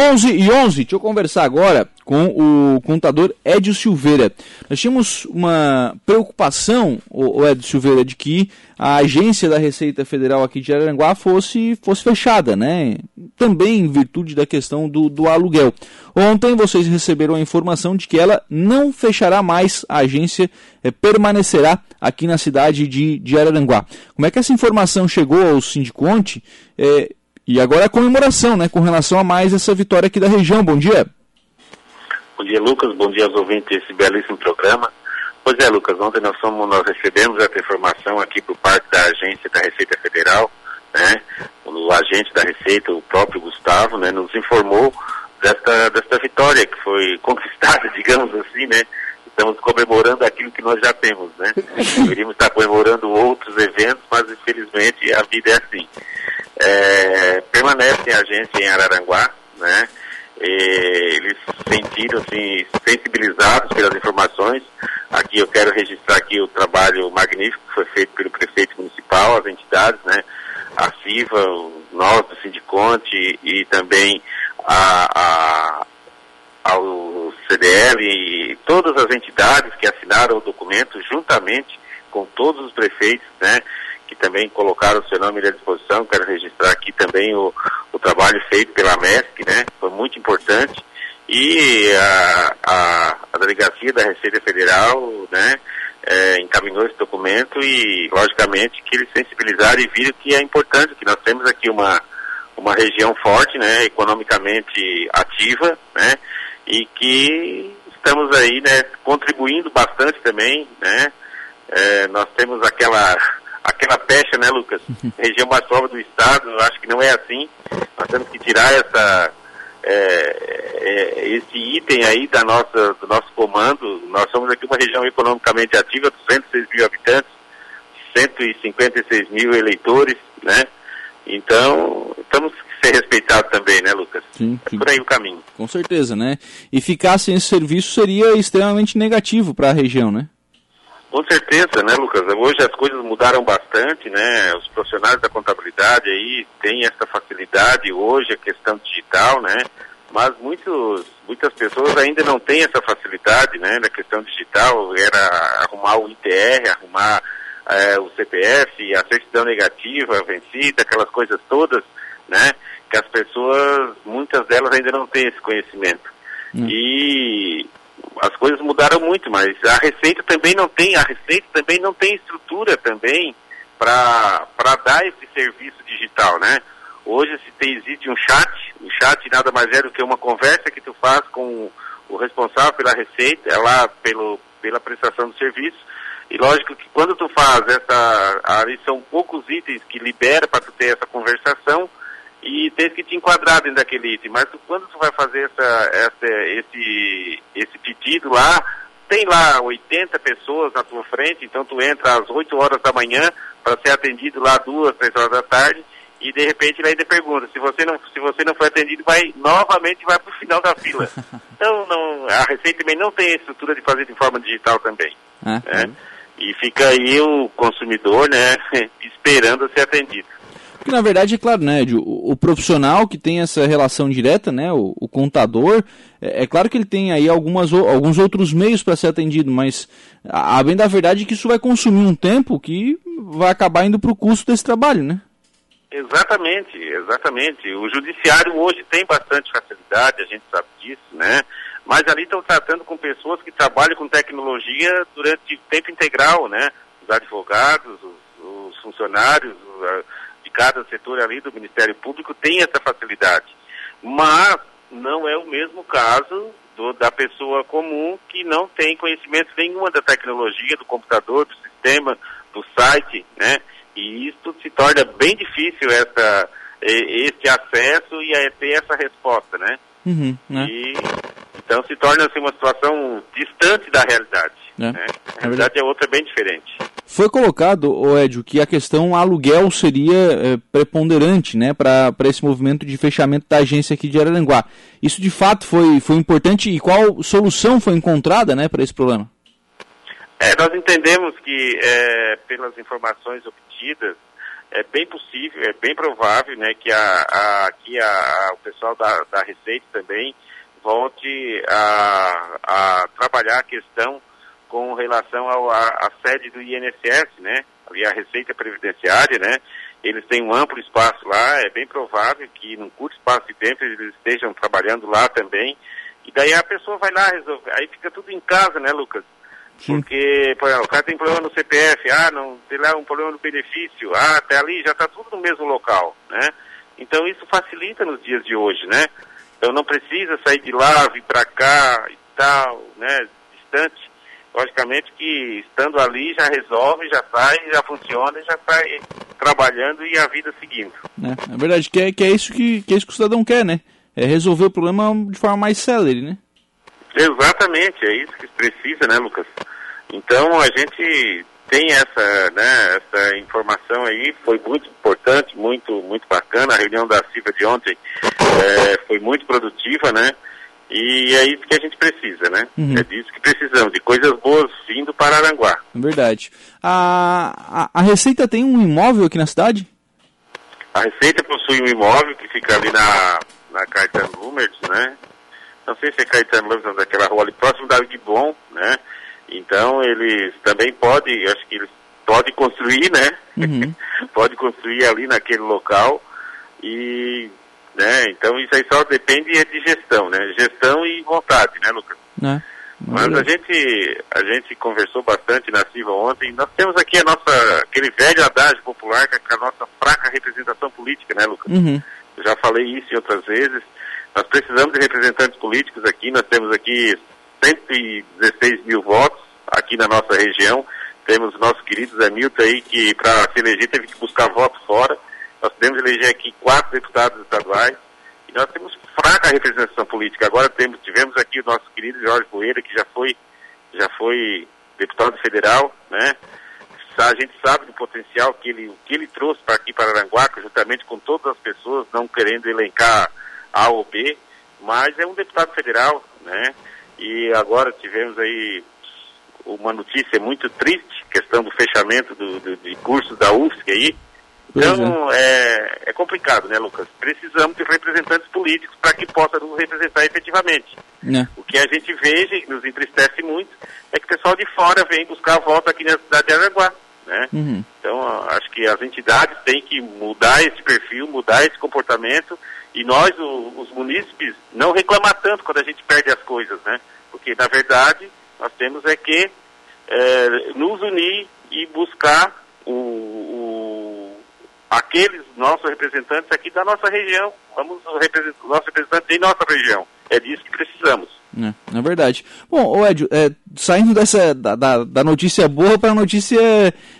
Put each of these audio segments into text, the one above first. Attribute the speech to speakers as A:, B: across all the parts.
A: 11 e 11, deixa eu conversar agora com o contador Edio Silveira. Nós tínhamos uma preocupação, o Edio Silveira, de que a agência da Receita Federal aqui de Araranguá fosse, fosse fechada, né? Também em virtude da questão do, do aluguel. Ontem vocês receberam a informação de que ela não fechará mais, a agência é, permanecerá aqui na cidade de, de Araranguá. Como é que essa informação chegou ao Sindiconte? É, e agora a comemoração, né, com relação a mais essa vitória aqui da região. Bom dia.
B: Bom dia, Lucas. Bom dia aos ouvintes desse belíssimo programa. Pois é, Lucas, ontem nós, somos, nós recebemos essa informação aqui por parte da agência da Receita Federal, né? O agente da Receita, o próprio Gustavo, né, nos informou desta, desta vitória que foi conquistada, digamos assim, né? Estamos comemorando aquilo que nós já temos, né? Deveríamos estar comemorando outros eventos, mas infelizmente a vida é assim é, permanecem a agência em Araranguá, né? E eles sentiram assim sensibilizados pelas informações. Aqui eu quero registrar aqui o trabalho magnífico que foi feito pelo prefeito municipal, as entidades, né? A CIVA, nós do Sindiconte e também a, a, ao CDL e todas as entidades que assinaram o documento juntamente com todos os prefeitos, né? Também colocaram o seu nome à disposição. Quero registrar aqui também o, o trabalho feito pela MESC, né? Foi muito importante. E a, a, a delegacia da Receita Federal, né? É, encaminhou esse documento e, logicamente, que eles sensibilizaram e viram que é importante, que nós temos aqui uma, uma região forte, né, economicamente ativa, né, e que estamos aí, né, contribuindo bastante também, né, é, nós temos aquela aquela pecha, né, Lucas? Região mais pobre do estado, eu acho que não é assim. Nós temos que tirar essa, é, é, esse item aí da nossa, do nosso comando. Nós somos aqui uma região economicamente ativa, 206 mil habitantes, 156 mil eleitores, né? Então, estamos ser respeitados também, né, Lucas?
A: Sim,
B: é por aí o caminho.
A: Com certeza, né? E ficar sem esse serviço seria extremamente negativo para a região, né?
B: Com certeza, né, Lucas? Hoje as coisas mudaram bastante, né? Os profissionais da contabilidade aí têm essa facilidade hoje, a questão digital, né? Mas muitos, muitas pessoas ainda não têm essa facilidade, né? Na questão digital, era arrumar o ITR, arrumar é, o CPF, a certidão negativa, vencida, aquelas coisas todas, né? Que as pessoas, muitas delas ainda não têm esse conhecimento. Hum. E as coisas mudaram muito, mas a Receita também não tem, a Receita também não tem estrutura também para dar esse serviço digital, né? Hoje se tem, existe um chat, o chat nada mais é do que uma conversa que tu faz com o responsável pela Receita, é lá pelo, pela prestação do serviço, e lógico que quando tu faz essa, ali são poucos itens que libera para tu ter essa conversação, e tem que te enquadrar dentro daquele item. Mas tu, quando tu vai fazer essa, essa, esse, esse pedido lá, tem lá 80 pessoas na tua frente, então tu entra às 8 horas da manhã para ser atendido lá duas, três horas da tarde, e de repente ele ainda pergunta, se você não, se você não foi atendido, vai novamente vai para o final da fila. Então não, a Receita também não tem a estrutura de fazer de forma digital também. né? E fica aí o consumidor, né, esperando ser atendido.
A: Porque na verdade, é claro, né, o, o profissional que tem essa relação direta, né, o, o contador, é, é, claro que ele tem aí algumas, alguns outros meios para ser atendido, mas a, a bem da verdade é que isso vai consumir um tempo que vai acabar indo para o custo desse trabalho, né?
B: Exatamente, exatamente. O judiciário hoje tem bastante facilidade, a gente sabe disso, né? Mas ali estão tratando com pessoas que trabalham com tecnologia durante tempo integral, né? Os advogados, os, os funcionários, os, cada setor ali do Ministério Público tem essa facilidade. Mas não é o mesmo caso do, da pessoa comum que não tem conhecimento nenhuma da tecnologia, do computador, do sistema, do site, né? E isso se torna bem difícil essa, esse acesso e ter essa resposta, né?
A: Uhum, né?
B: E, então se torna assim, uma situação distante da realidade. É. Né? A realidade é outra bem diferente.
A: Foi colocado, o Edio, que a questão aluguel seria é, preponderante né, para esse movimento de fechamento da agência aqui de Araranguá. Isso de fato foi, foi importante e qual solução foi encontrada né, para esse problema?
B: É, nós entendemos que, é, pelas informações obtidas, é bem possível, é bem provável, né, que a, a, que a, o pessoal da, da Receita também volte a, a trabalhar a questão com relação à sede do INSS, né, ali a Receita Previdenciária, né, eles têm um amplo espaço lá, é bem provável que num curto espaço de tempo eles estejam trabalhando lá também, e daí a pessoa vai lá resolver, aí fica tudo em casa, né, Lucas? Sim. Porque, por exemplo, o cara tem problema no CPF, ah, não, tem lá um problema no benefício, ah, até ali já está tudo no mesmo local, né? Então isso facilita nos dias de hoje, né? Então não precisa sair de lá, vir para cá e tal, né? Distante. Logicamente que estando ali já resolve, já sai, já funciona, já sai trabalhando e a vida seguindo.
A: É, é verdade, que é, que é isso que, que é isso que o cidadão quer, né? É resolver o problema de forma mais célere, né?
B: Exatamente, é isso que precisa, né, Lucas? Então a gente tem essa, né, essa informação aí, foi muito importante, muito, muito bacana. A reunião da CIVA de ontem é, foi muito produtiva, né? E é isso que a gente precisa, né? Uhum. É disso que precisamos, de coisas boas vindo para Aranguá.
A: Verdade. A, a, a Receita tem um imóvel aqui na cidade?
B: A Receita possui um imóvel que fica ali na, na Caetano Lumers, né? Não sei se é Caetano Lumers, daquela rua ali próximo da Guibon, né? Então eles também podem, acho que eles podem construir, né? Uhum. pode construir ali naquele local e, né? Então isso aí só depende de gestão, né? Gestão e vontade, né, Lucas? É. Mas a gente, a gente conversou bastante na CIVA ontem. Nós temos aqui a nossa, aquele velho adágio popular que é a nossa fraca representação política, né, Lucas? Uhum. Eu já falei isso em outras vezes. Nós precisamos de representantes políticos aqui. Nós temos aqui 116 mil votos aqui na nossa região. Temos o nosso querido Zé Milton aí, que para se eleger teve que buscar votos fora. Nós podemos eleger aqui quatro deputados estaduais. E nós temos fraca representação política. Agora temos, tivemos aqui o nosso querido Jorge Poeira, que já foi, já foi deputado federal, né? A gente sabe do potencial que ele, que ele trouxe para aqui para Aranguaca, juntamente com todas as pessoas, não querendo elencar A ou B, mas é um deputado federal, né? E agora tivemos aí uma notícia muito triste, questão do fechamento do, do de cursos da UFSC aí. Então é. é. é, complicado, né, Lucas? Precisamos de representantes políticos para que possa nos representar efetivamente. É. O que a gente veja e nos entristece muito é que o pessoal de fora vem buscar a volta aqui na cidade de Araguá. Né? Uhum. Então, acho que as entidades têm que mudar esse perfil, mudar esse comportamento e nós, o, os munícipes, não reclamar tanto quando a gente perde as coisas, né? Porque, na verdade, nós temos é que é, nos unir e buscar o, o, aqueles nossos representantes aqui da nossa região. Vamos representar nossos representantes em nossa região. É disso que precisamos.
A: É, é verdade. Bom, Edio, é, saindo dessa da, da, da notícia boa para a notícia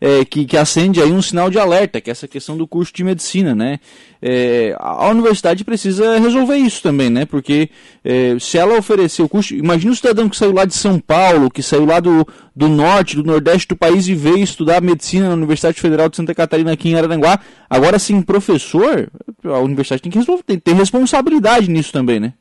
A: é, que, que acende aí um sinal de alerta, que é essa questão do curso de medicina, né? É, a universidade precisa resolver isso também, né? Porque é, se ela oferecer o curso, imagina o cidadão que saiu lá de São Paulo, que saiu lá do, do norte, do nordeste do país e veio estudar medicina na Universidade Federal de Santa Catarina aqui em Araranguá. Agora sim, professor, a universidade tem que resolver, tem, tem responsabilidade nisso também, né?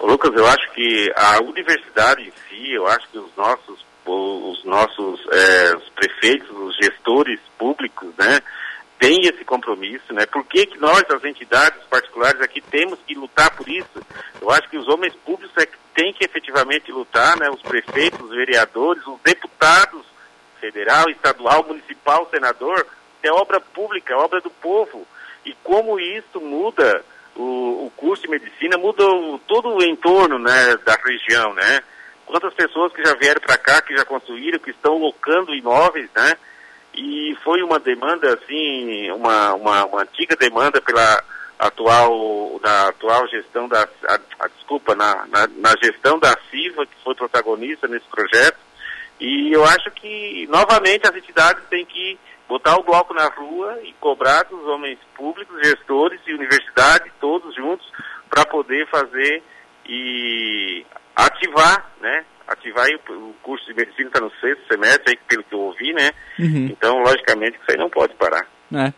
B: Lucas, eu acho que a universidade em si, eu acho que os nossos, os nossos é, os prefeitos, os gestores públicos, né, têm esse compromisso, né? Por que, que nós, as entidades particulares aqui, temos que lutar por isso? Eu acho que os homens públicos é que têm que efetivamente lutar, né? Os prefeitos, os vereadores, os deputados federal, estadual, municipal, senador, é obra pública, é obra do povo. E como isso muda o, o curso de medicina muda o, todo o entorno né, da região, né? Quantas pessoas que já vieram para cá, que já construíram, que estão locando imóveis, né? E foi uma demanda, assim, uma, uma, uma antiga demanda pela atual, da atual gestão da, a, a, desculpa, na, na, na gestão da CIVA, que foi protagonista nesse projeto. E eu acho que, novamente, as entidades têm que botar o bloco na rua e cobrar dos homens públicos, gestores e universidade, todos juntos, para poder fazer e ativar, né? Ativar o, curso de medicina está no sexto semestre, aí, pelo que eu ouvi, né? Uhum. Então, logicamente, isso aí não pode parar.
A: É.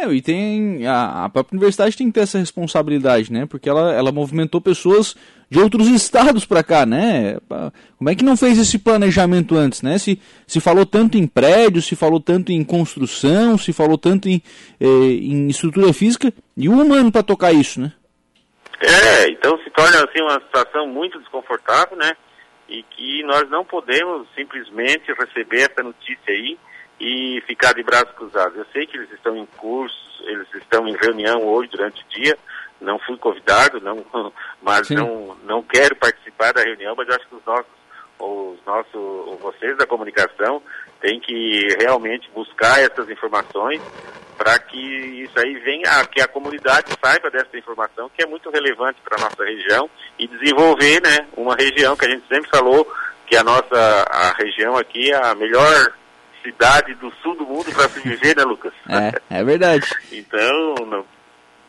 A: É, e tem. A, a, própria universidade tem que ter essa responsabilidade, né? Porque ela, ela movimentou pessoas de outros estados para cá, né? Como é que não fez esse planejamento antes, né? Se, se falou tanto em prédios, se falou tanto em construção, se falou tanto em, eh, em estrutura física, e um humano para tocar isso, né?
B: É, então se torna assim uma situação muito desconfortável, né? E que nós não podemos simplesmente receber essa notícia aí e ficar de braços cruzados. Eu sei que eles estão em curso, eles estão em reunião hoje durante o dia. Não fui convidado, não, mas não, não quero participar da reunião, mas acho que os nossos, os nossos, vocês da comunicação têm que realmente buscar essas informações para que isso aí venha, que a comunidade saiba dessa informação que é muito relevante para a nossa região e desenvolver, né, uma região que a gente sempre falou que a nossa a região aqui é a melhor cidade do sul do mundo para se viver, né, Lucas?
A: É, é verdade.
B: então, não,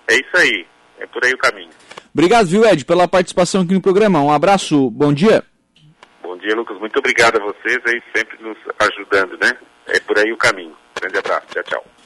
B: é isso aí. É por aí o caminho.
A: Obrigado, viu, Ed, pela participação aqui no programa. Um abraço, bom dia.
B: Bom dia, Lucas. Muito obrigado a vocês aí, sempre nos ajudando, né? É por aí o caminho. Grande abraço. Tchau, tchau.